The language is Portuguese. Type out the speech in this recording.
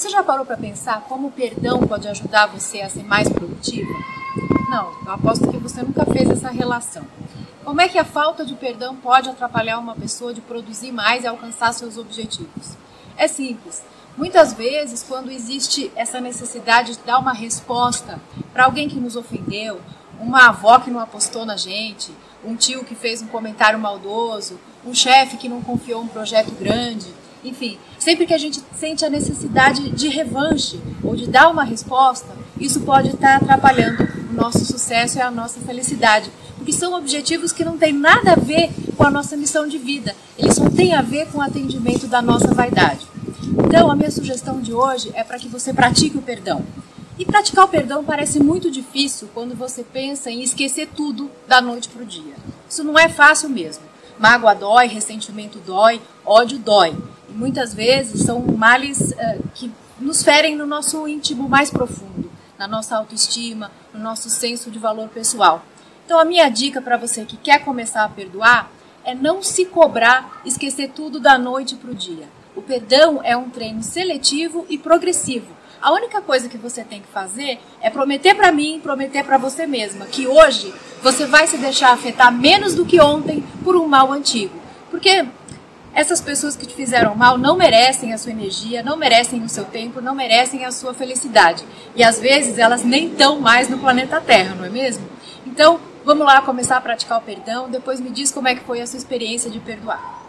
Você já parou para pensar como o perdão pode ajudar você a ser mais produtiva? Não, eu aposto que você nunca fez essa relação. Como é que a falta de perdão pode atrapalhar uma pessoa de produzir mais e alcançar seus objetivos? É simples. Muitas vezes, quando existe essa necessidade de dar uma resposta para alguém que nos ofendeu, uma avó que não apostou na gente, um tio que fez um comentário maldoso, um chefe que não confiou um projeto grande, enfim, sempre que a gente sente a necessidade de revanche ou de dar uma resposta, isso pode estar atrapalhando o nosso sucesso e a nossa felicidade. Porque são objetivos que não têm nada a ver com a nossa missão de vida, eles só têm a ver com o atendimento da nossa vaidade. Então, a minha sugestão de hoje é para que você pratique o perdão. E praticar o perdão parece muito difícil quando você pensa em esquecer tudo da noite para o dia. Isso não é fácil mesmo. Mágoa dói, ressentimento dói, ódio dói. Muitas vezes são males uh, que nos ferem no nosso íntimo mais profundo, na nossa autoestima, no nosso senso de valor pessoal. Então, a minha dica para você que quer começar a perdoar é não se cobrar esquecer tudo da noite para o dia. O perdão é um treino seletivo e progressivo. A única coisa que você tem que fazer é prometer para mim, prometer para você mesma que hoje você vai se deixar afetar menos do que ontem por um mal antigo. Porque essas pessoas que te fizeram mal não merecem a sua energia, não merecem o seu tempo, não merecem a sua felicidade. E às vezes elas nem estão mais no planeta Terra, não é mesmo? Então, vamos lá começar a praticar o perdão. Depois me diz como é que foi a sua experiência de perdoar.